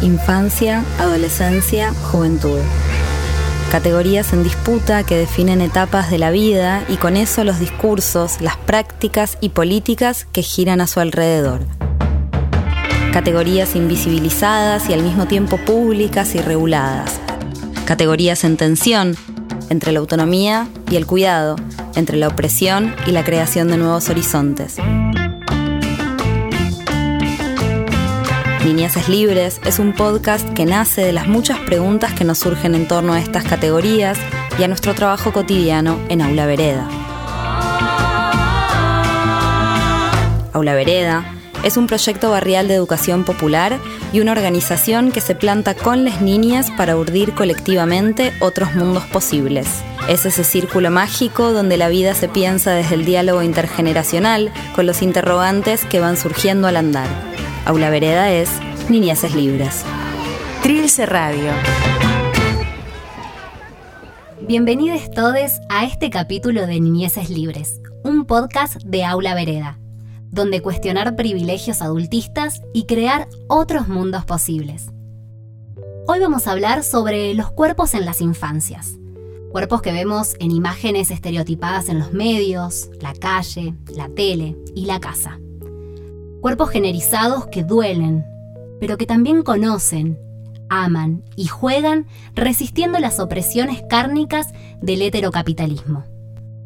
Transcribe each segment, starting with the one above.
Infancia, adolescencia, juventud. Categorías en disputa que definen etapas de la vida y con eso los discursos, las prácticas y políticas que giran a su alrededor. Categorías invisibilizadas y al mismo tiempo públicas y reguladas. Categorías en tensión entre la autonomía y el cuidado, entre la opresión y la creación de nuevos horizontes. Niñeces Libres es un podcast que nace de las muchas preguntas que nos surgen en torno a estas categorías y a nuestro trabajo cotidiano en Aula Vereda. Aula Vereda es un proyecto barrial de educación popular y una organización que se planta con las niñas para urdir colectivamente otros mundos posibles. Es ese círculo mágico donde la vida se piensa desde el diálogo intergeneracional con los interrogantes que van surgiendo al andar. Aula Vereda es Niñeces Libres. Trilce Radio. Bienvenidos todos a este capítulo de Niñeces Libres, un podcast de Aula Vereda, donde cuestionar privilegios adultistas y crear otros mundos posibles. Hoy vamos a hablar sobre los cuerpos en las infancias. Cuerpos que vemos en imágenes estereotipadas en los medios, la calle, la tele y la casa. Cuerpos generizados que duelen, pero que también conocen, aman y juegan resistiendo las opresiones cárnicas del heterocapitalismo.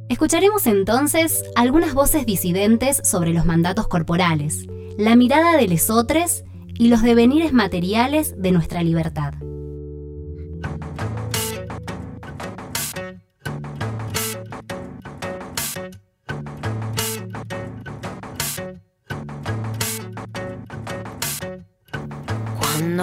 Escucharemos entonces algunas voces disidentes sobre los mandatos corporales, la mirada de lesotres y los devenires materiales de nuestra libertad.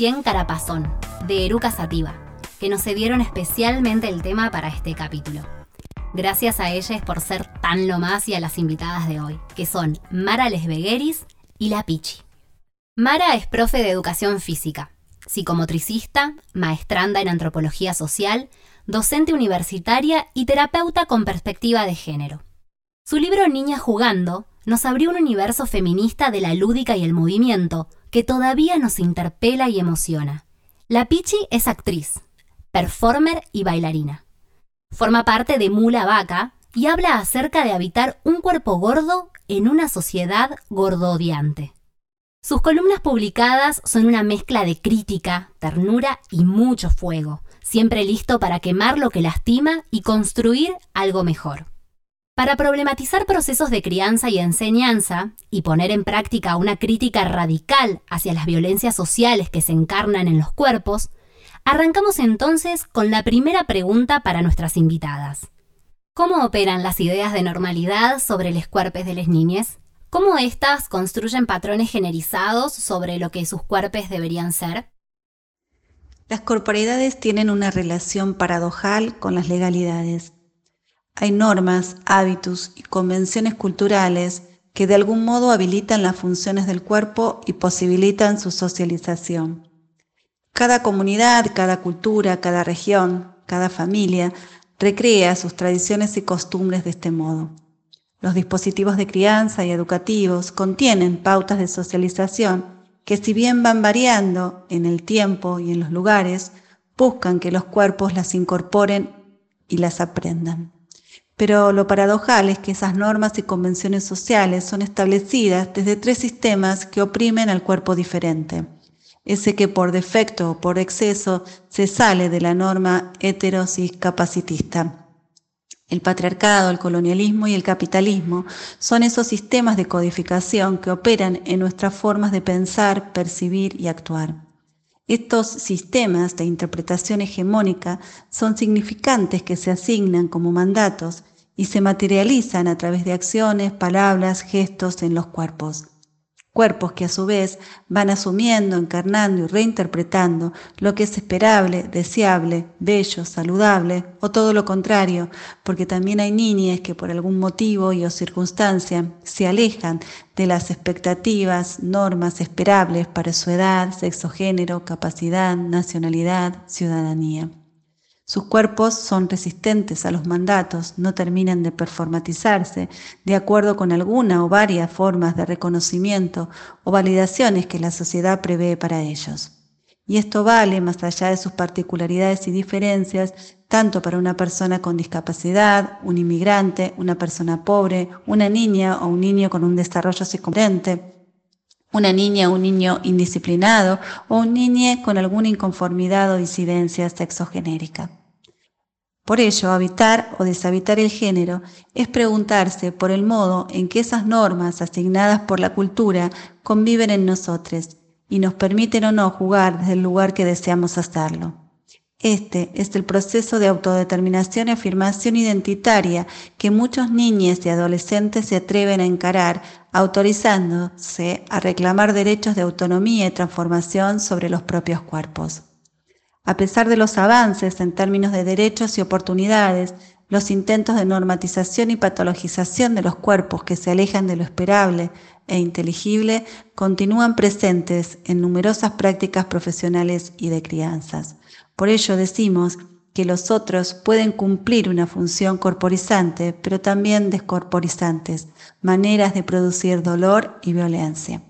100 Carapazón, de Eruca Sativa, que nos cedieron especialmente el tema para este capítulo. Gracias a ellas por ser tan lo más y a las invitadas de hoy, que son Mara Lesbegueris y La Pichi. Mara es profe de educación física, psicomotricista, maestranda en antropología social, docente universitaria y terapeuta con perspectiva de género. Su libro Niña jugando nos abrió un universo feminista de la lúdica y el movimiento, que todavía nos interpela y emociona. La Pichi es actriz, performer y bailarina. Forma parte de Mula Vaca y habla acerca de habitar un cuerpo gordo en una sociedad gordodiante. Sus columnas publicadas son una mezcla de crítica, ternura y mucho fuego, siempre listo para quemar lo que lastima y construir algo mejor. Para problematizar procesos de crianza y enseñanza y poner en práctica una crítica radical hacia las violencias sociales que se encarnan en los cuerpos, arrancamos entonces con la primera pregunta para nuestras invitadas. ¿Cómo operan las ideas de normalidad sobre los cuerpos de las niñas? ¿Cómo éstas construyen patrones generizados sobre lo que sus cuerpos deberían ser? Las corporeidades tienen una relación paradojal con las legalidades. Hay normas, hábitos y convenciones culturales que de algún modo habilitan las funciones del cuerpo y posibilitan su socialización. Cada comunidad, cada cultura, cada región, cada familia recrea sus tradiciones y costumbres de este modo. Los dispositivos de crianza y educativos contienen pautas de socialización que si bien van variando en el tiempo y en los lugares, buscan que los cuerpos las incorporen y las aprendan. Pero lo paradojal es que esas normas y convenciones sociales son establecidas desde tres sistemas que oprimen al cuerpo diferente. Ese que por defecto o por exceso se sale de la norma heterosis capacitista. El patriarcado, el colonialismo y el capitalismo son esos sistemas de codificación que operan en nuestras formas de pensar, percibir y actuar. Estos sistemas de interpretación hegemónica son significantes que se asignan como mandatos y se materializan a través de acciones, palabras, gestos en los cuerpos cuerpos que a su vez van asumiendo, encarnando y reinterpretando lo que es esperable, deseable, bello, saludable o todo lo contrario, porque también hay niñas que por algún motivo y o circunstancia se alejan de las expectativas, normas esperables para su edad, sexo, género, capacidad, nacionalidad, ciudadanía. Sus cuerpos son resistentes a los mandatos, no terminan de performatizarse de acuerdo con alguna o varias formas de reconocimiento o validaciones que la sociedad prevé para ellos. Y esto vale, más allá de sus particularidades y diferencias, tanto para una persona con discapacidad, un inmigrante, una persona pobre, una niña o un niño con un desarrollo psicomorente, una niña o un niño indisciplinado o un niño con alguna inconformidad o disidencia sexogenérica. Por ello, habitar o deshabitar el género es preguntarse por el modo en que esas normas asignadas por la cultura conviven en nosotros y nos permiten o no jugar desde el lugar que deseamos hacerlo. Este es el proceso de autodeterminación y afirmación identitaria que muchos niños y adolescentes se atreven a encarar, autorizándose a reclamar derechos de autonomía y transformación sobre los propios cuerpos. A pesar de los avances en términos de derechos y oportunidades, los intentos de normatización y patologización de los cuerpos que se alejan de lo esperable e inteligible continúan presentes en numerosas prácticas profesionales y de crianzas. Por ello decimos que los otros pueden cumplir una función corporizante, pero también descorporizantes, maneras de producir dolor y violencia.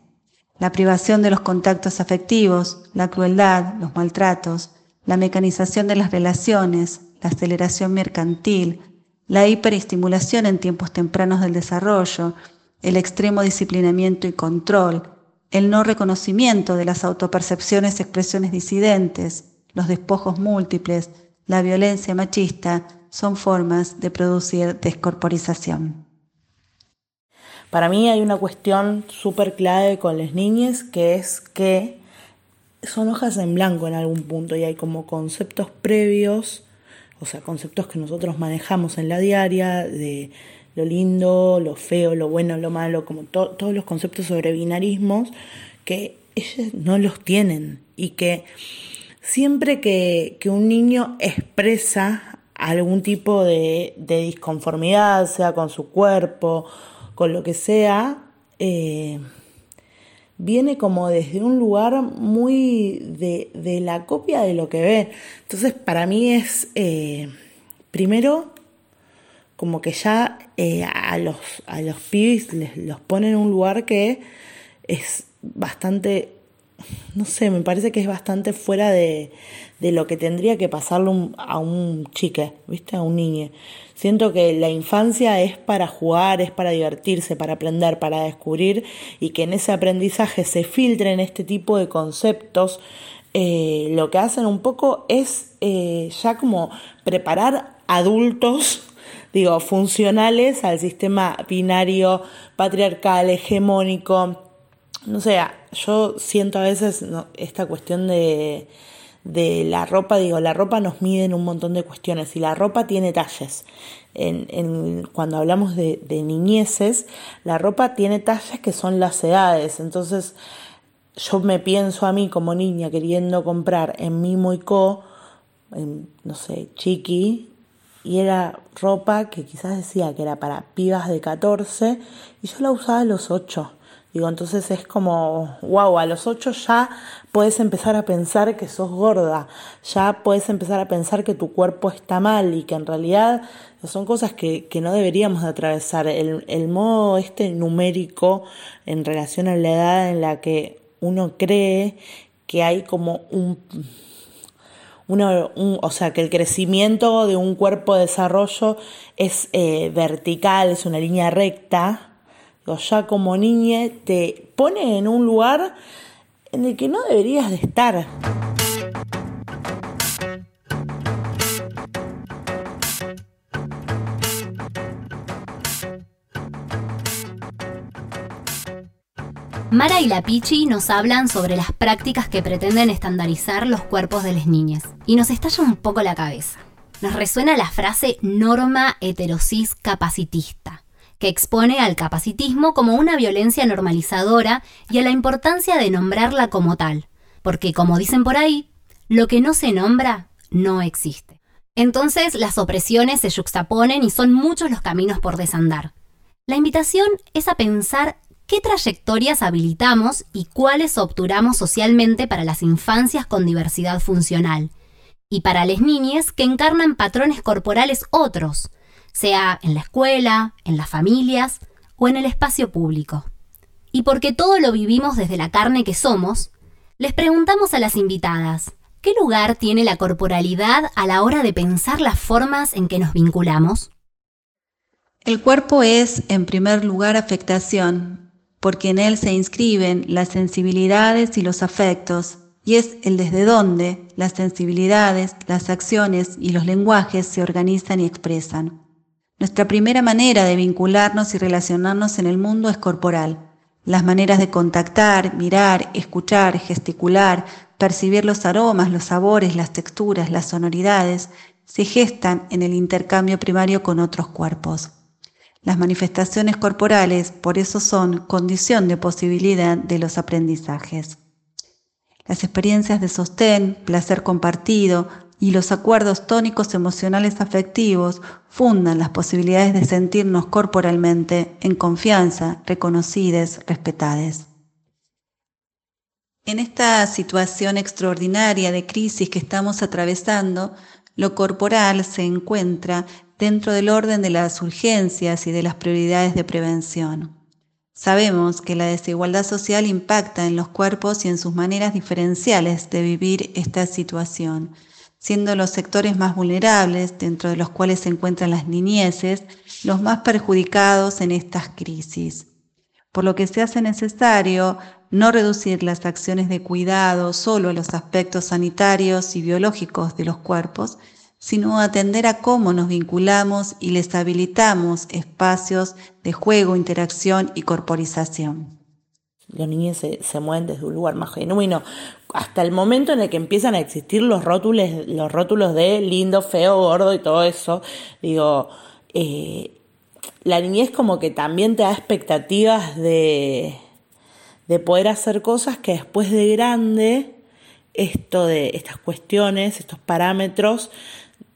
La privación de los contactos afectivos, la crueldad, los maltratos, la mecanización de las relaciones, la aceleración mercantil, la hiperestimulación en tiempos tempranos del desarrollo, el extremo disciplinamiento y control, el no reconocimiento de las autopercepciones y expresiones disidentes, los despojos múltiples, la violencia machista, son formas de producir descorporización. Para mí hay una cuestión súper clave con las niñas que es que son hojas en blanco en algún punto y hay como conceptos previos, o sea, conceptos que nosotros manejamos en la diaria de lo lindo, lo feo, lo bueno, lo malo, como todos los conceptos sobre binarismos que ellos no los tienen y que siempre que, un niño expresa algún tipo de, de, disconformidad, sea con su cuerpo, con lo que sea, eh, viene como desde un lugar muy de, la copia de lo que ve. Entonces para mí es, eh, primero, como que ya eh, a, los, a los pibes les, los pone en un lugar que es bastante, no sé, me parece que es bastante fuera de, de lo que tendría que pasarle a un chique, ¿viste? A un niño. Siento que la infancia es para jugar, es para divertirse, para aprender, para descubrir y que en ese aprendizaje se filtren este tipo de conceptos. Eh, lo que hacen un poco es eh, ya como preparar adultos, digo, funcionales al sistema binario, patriarcal, hegemónico. No sé, yo siento a veces esta cuestión de de la ropa, digo, la ropa nos mide en un montón de cuestiones y la ropa tiene talles. En, cuando hablamos de, niñeces, la ropa tiene talles que son las edades. Entonces, yo me pienso a mí como niña queriendo comprar en Mimo y Co, en, no sé, Chiqui, y era ropa que quizás decía que era para pibas de 14 y yo la usaba a los 8. Digo, entonces es como, wow, a los ocho ya puedes empezar a pensar que sos gorda, ya puedes empezar a pensar que tu cuerpo está mal y que en realidad son cosas que, no deberíamos de atravesar. El, el modo este numérico en relación a la edad en la que uno cree que hay como un, un, o sea, que el crecimiento de un cuerpo de desarrollo es eh, vertical, es una línea recta, ya como niña te pone en un lugar en el que no deberías de estar. Mara y la Pichi nos hablan sobre las prácticas que pretenden estandarizar los cuerpos de las niñas y nos estalla un poco la cabeza. Nos resuena la frase norma heterosis capacitista, que expone al capacitismo como una violencia normalizadora y a la importancia de nombrarla como tal, porque como dicen por ahí, lo que no se nombra no existe. Entonces las opresiones se juxtaponen y son muchos los caminos por desandar. La invitación es a pensar qué trayectorias habilitamos y cuáles obturamos socialmente para las infancias con diversidad funcional y para las niñas que encarnan patrones corporales otros, sea en la escuela, en las familias o en el espacio público. Y porque todo lo vivimos desde la carne que somos, les preguntamos a las invitadas, ¿qué lugar tiene la corporalidad a la hora de pensar las formas en que nos vinculamos? El cuerpo es, en primer lugar, afectación, porque en él se inscriben las sensibilidades y los afectos, y es el desde donde las sensibilidades, las acciones y los lenguajes se organizan y expresan. Nuestra primera manera de vincularnos y relacionarnos en el mundo es corporal. Las maneras de contactar, mirar, escuchar, gesticular, percibir los aromas, los sabores, las texturas, las sonoridades, se gestan en el intercambio primario con otros cuerpos. Las manifestaciones corporales por eso son condición de posibilidad de los aprendizajes. Las experiencias de sostén, placer compartido y los acuerdos tónicos emocionales afectivos fundan las posibilidades de sentirnos corporalmente en confianza, reconocides, respetadas. En esta situación extraordinaria de crisis que estamos atravesando, lo corporal se encuentra dentro del orden de las urgencias y de las prioridades de prevención. Sabemos que la desigualdad social impacta en los cuerpos y en sus maneras diferenciales de vivir esta situación, siendo los sectores más vulnerables, dentro de los cuales se encuentran las niñeces, los más perjudicados en estas crisis. Por lo que se hace necesario no reducir las acciones de cuidado solo a los aspectos sanitarios y biológicos de los cuerpos, sino atender a cómo nos vinculamos y les habilitamos espacios de juego, interacción y corporización. Los niños se, mueven desde un lugar más genuino, hasta el momento en el que empiezan a existir los rótulos, los rótulos de lindo, feo, gordo y todo eso. Digo, eh, la niñez como que también te da expectativas de, de poder hacer cosas que después de grande, esto de estas cuestiones, estos parámetros,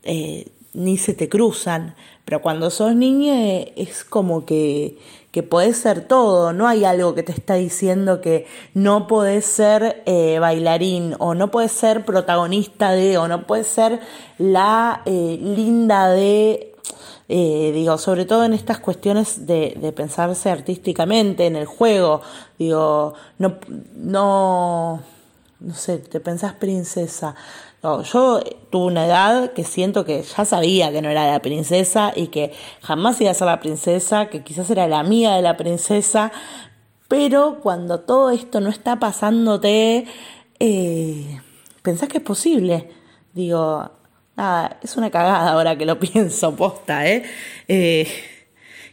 eh, ni se te cruzan. Pero cuando sos niña es como que, que podés ser todo, no hay algo que te está diciendo que no podés ser eh, bailarín o no puedes ser protagonista de o no puedes ser la eh, linda de digo, sobre todo en estas cuestiones de, de, pensarse artísticamente, en el juego, digo, no, no, no sé, te pensás princesa, yo tuve una edad que siento que ya sabía que no era la princesa y que jamás iba a ser la princesa, que quizás era la amiga de la princesa, pero cuando todo esto no está pasándote, eh, pensás que es posible. Digo, nada, es una cagada ahora que lo pienso, posta, ¿eh? ¿eh?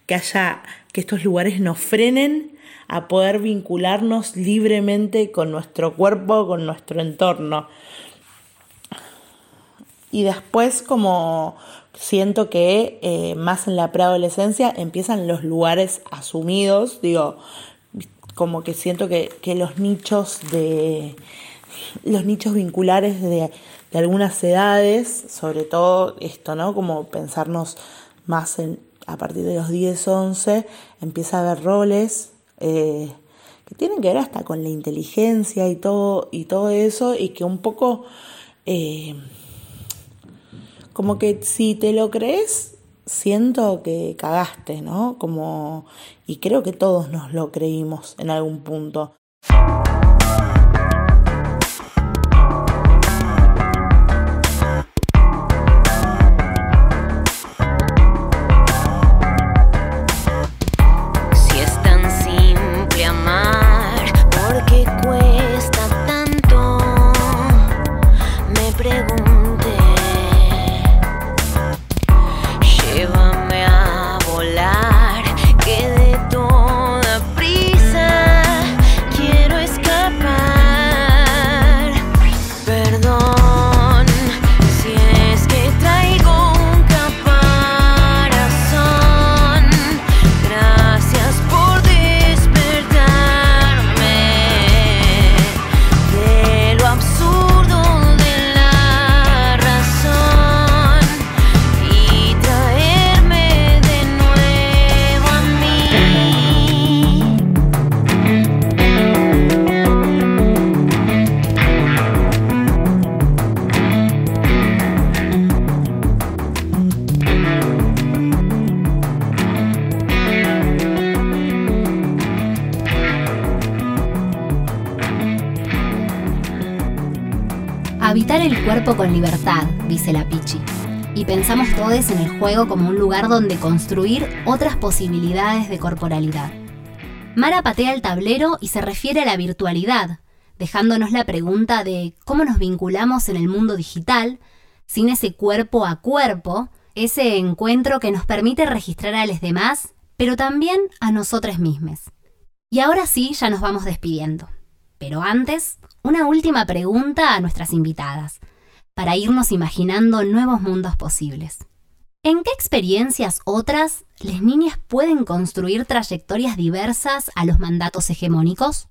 que haya, que estos lugares nos frenen a poder vincularnos libremente con nuestro cuerpo, con nuestro entorno. Y después como siento que eh, más en la preadolescencia empiezan los lugares asumidos, digo, como que siento que, los nichos de los nichos vinculares de, algunas edades, sobre todo esto, ¿no? Como pensarnos más a partir de los 10, 11, empieza a haber roles eh, que tienen que ver hasta con la inteligencia y todo, y todo eso, y que un poco eh, como que si te lo crees, siento que cagaste, ¿no? Como, y creo que todos nos lo creímos en algún punto. El cuerpo con libertad, dice la Pichi. Y pensamos todos en el juego como un lugar donde construir otras posibilidades de corporalidad. Mara patea el tablero y se refiere a la virtualidad, dejándonos la pregunta de cómo nos vinculamos en el mundo digital, sin ese cuerpo a cuerpo, ese encuentro que nos permite registrar a los demás, pero también a nosotros mismos. Y ahora sí, ya nos vamos despidiendo. Pero antes, una última pregunta a nuestras invitadas, para irnos imaginando nuevos mundos posibles. ¿En qué experiencias otras las niñas pueden construir trayectorias diversas a los mandatos hegemónicos?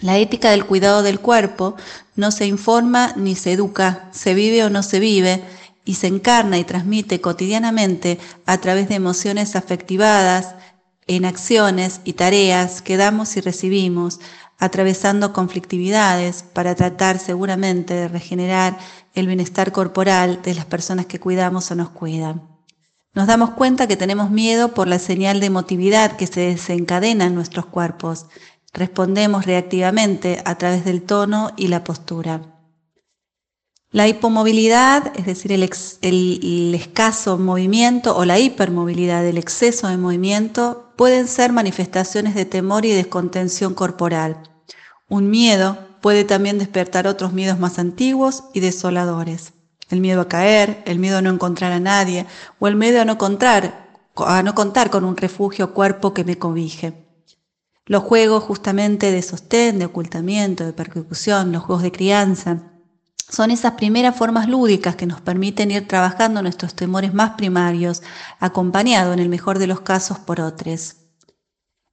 La ética del cuidado del cuerpo no se informa ni se educa, se vive o no se vive, y se encarna y transmite cotidianamente a través de emociones afectivadas, en acciones y tareas que damos y recibimos, atravesando conflictividades para tratar seguramente de regenerar el bienestar corporal de las personas que cuidamos o nos cuidan. Nos damos cuenta que tenemos miedo por la señal de emotividad que se desencadena en nuestros cuerpos. Respondemos reactivamente a través del tono y la postura. La hipomovilidad, es decir, el, el, escaso movimiento o la hipermovilidad, el exceso de movimiento, pueden ser manifestaciones de temor y descontención corporal. Un miedo puede también despertar otros miedos más antiguos y desoladores. El miedo a caer, el miedo a no encontrar a nadie o el miedo a no contar, a no contar con un refugio cuerpo que me cobije. Los juegos justamente de sostén, de ocultamiento, de persecución, los juegos de crianza, son esas primeras formas lúdicas que nos permiten ir trabajando nuestros temores más primarios, acompañado en el mejor de los casos por otros.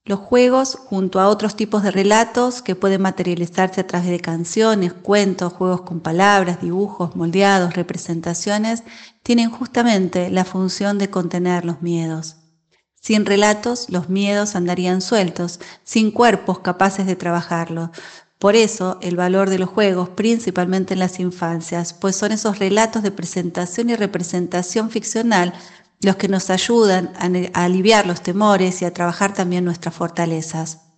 Los juegos, junto a otros tipos de relatos que pueden materializarse a través de canciones, cuentos, juegos con palabras, dibujos, moldeados, representaciones, tienen justamente la función de contener los miedos. Sin relatos, los miedos andarían sueltos, sin cuerpos capaces de trabajarlos, por eso el valor de los juegos, principalmente en las infancias, pues son esos relatos de presentación y representación ficcional los que nos ayudan a, aliviar los temores y a trabajar también nuestras fortalezas.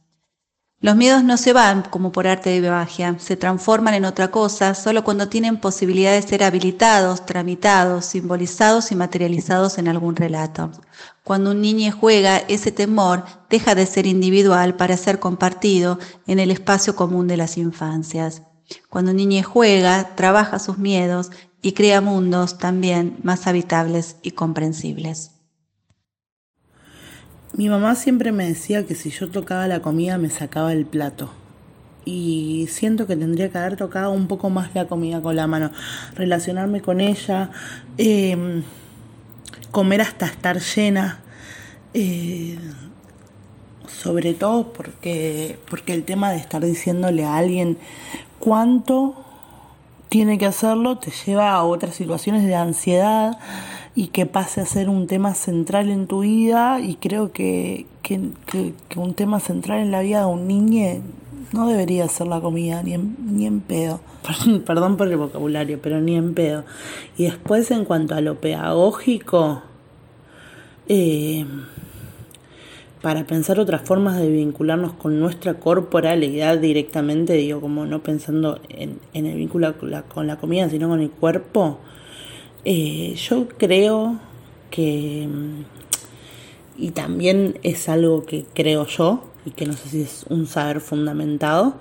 Los miedos no se van como por arte de magia, se transforman en otra cosa solo cuando tienen posibilidad de ser habilitados, tramitados, simbolizados y materializados en algún relato. Cuando un niño juega, ese temor deja de ser individual para ser compartido en el espacio común de las infancias. Cuando un niño juega, trabaja sus miedos y crea mundos también más habitables y comprensibles. Mi mamá siempre me decía que si yo tocaba la comida me sacaba el plato. Y siento que tendría que haber tocado un poco más la comida con la mano. Relacionarme con ella, em, comer hasta estar llena. Eh, sobre todo porque, porque el tema de estar diciéndole a alguien cuánto tiene que hacerlo te lleva a otras situaciones de ansiedad y que pase a ser un tema central en tu vida y creo que, que, un tema central en la vida de un niño no debería ser la comida, ni en, ni en pedo. Perdón por el vocabulario, pero ni en pedo. Y después en cuanto a lo pedagógico, eh, para pensar otras formas de vincularnos con nuestra corporalidad directamente, digo, como no pensando en, en el vínculo con la comida, sino con el cuerpo, eh, yo creo que, y también es algo que creo yo, y que no sé si es un saber fundamentado,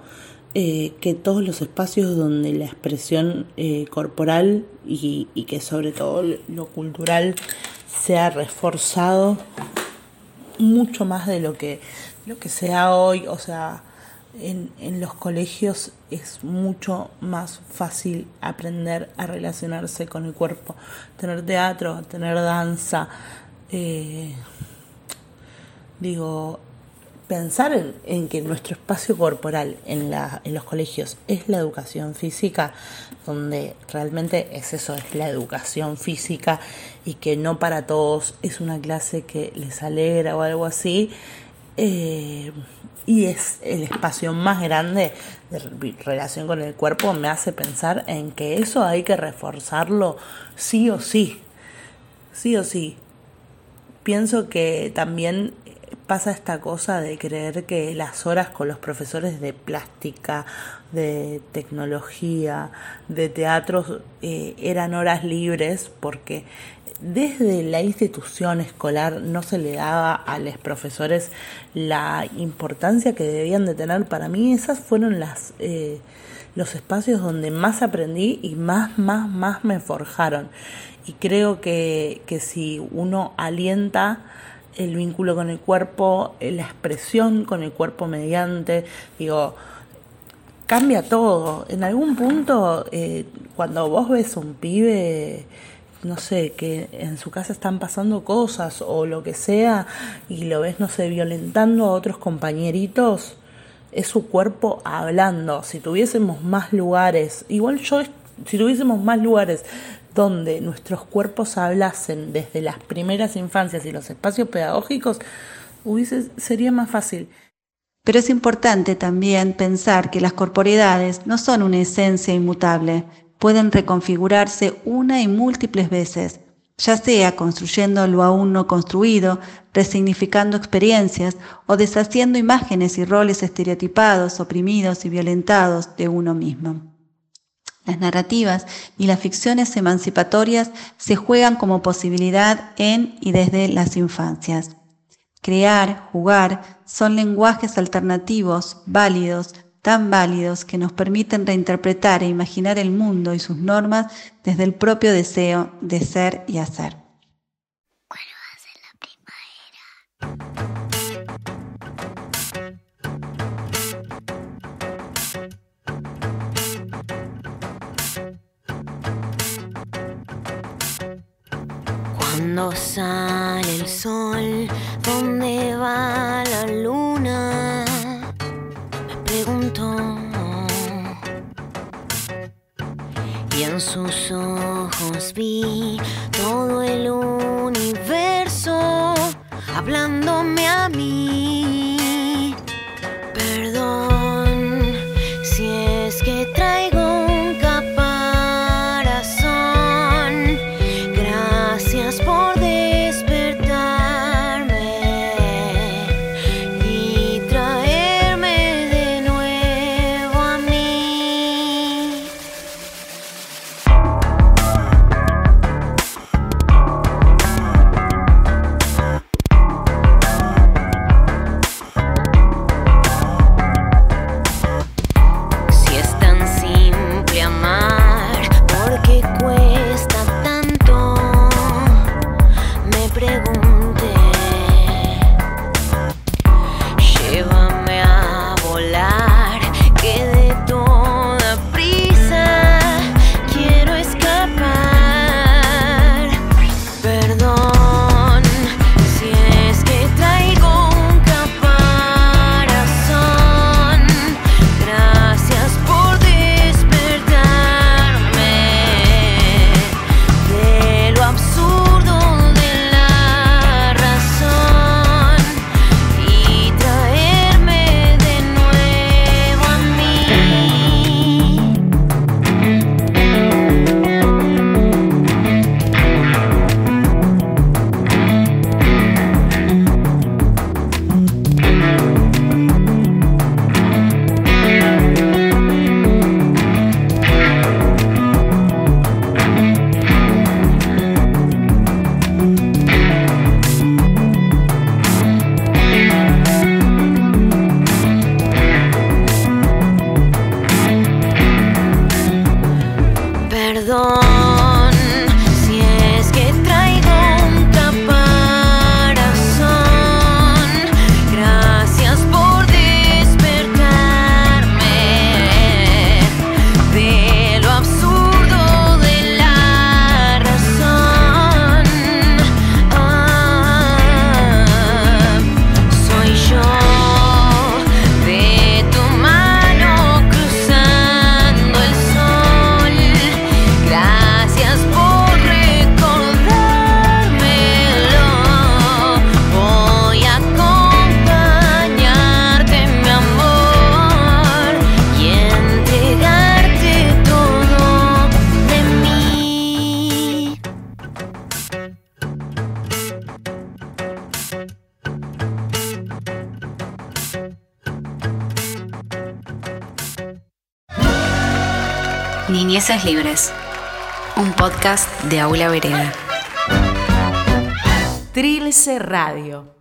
eh, que todos los espacios donde la expresión eh, corporal y, que sobre todo lo cultural sea reforzado mucho más de lo que, lo que sea hoy, o sea, en, en, los colegios es mucho más fácil aprender a relacionarse con el cuerpo, tener teatro, tener danza, eh, digo, pensar en, en, que nuestro espacio corporal en, la, en los colegios es la educación física, donde realmente es eso, es la educación física y que no para todos es una clase que les alegra o algo así. Eh, y es el espacio más grande de relación con el cuerpo, me hace pensar en que eso hay que reforzarlo sí o sí, sí o sí. Pienso que también pasa esta cosa de creer que las horas con los profesores de plástica, de tecnología, de teatro eh, eran horas libres porque desde la institución escolar no se le daba a los profesores la importancia que debían de tener. Para mí esas fueron las eh, los espacios donde más aprendí y más, más, más me forjaron. Y creo que, que si uno alienta el vínculo con el cuerpo, eh, la expresión con el cuerpo mediante, digo, cambia todo. En algún punto, eh, cuando vos ves un pibe, no sé, que en su casa están pasando cosas o lo que sea, y lo ves, no sé, violentando a otros compañeritos, es su cuerpo hablando. Si tuviésemos más lugares, igual yo, si tuviésemos más lugares donde nuestros cuerpos hablasen desde las primeras infancias y los espacios pedagógicos, hubiese, sería más fácil. Pero es importante también pensar que las corporeidades no son una esencia inmutable, pueden reconfigurarse una y múltiples veces, ya sea construyendo lo aún no construido, resignificando experiencias o deshaciendo imágenes y roles estereotipados, oprimidos y violentados de uno mismo. Las narrativas y las ficciones emancipatorias se juegan como posibilidad en y desde las infancias. Crear, jugar, son lenguajes alternativos, válidos, tan válidos que nos permiten reinterpretar e imaginar el mundo y sus normas desde el propio deseo de ser y hacer. Cuando sale el sol, ¿dónde va la luna? Me pregunto. Y en sus ojos vi todo el universo hablándome a mí. Niñeces Libres, un podcast de Aula Vereda. Trilce Radio.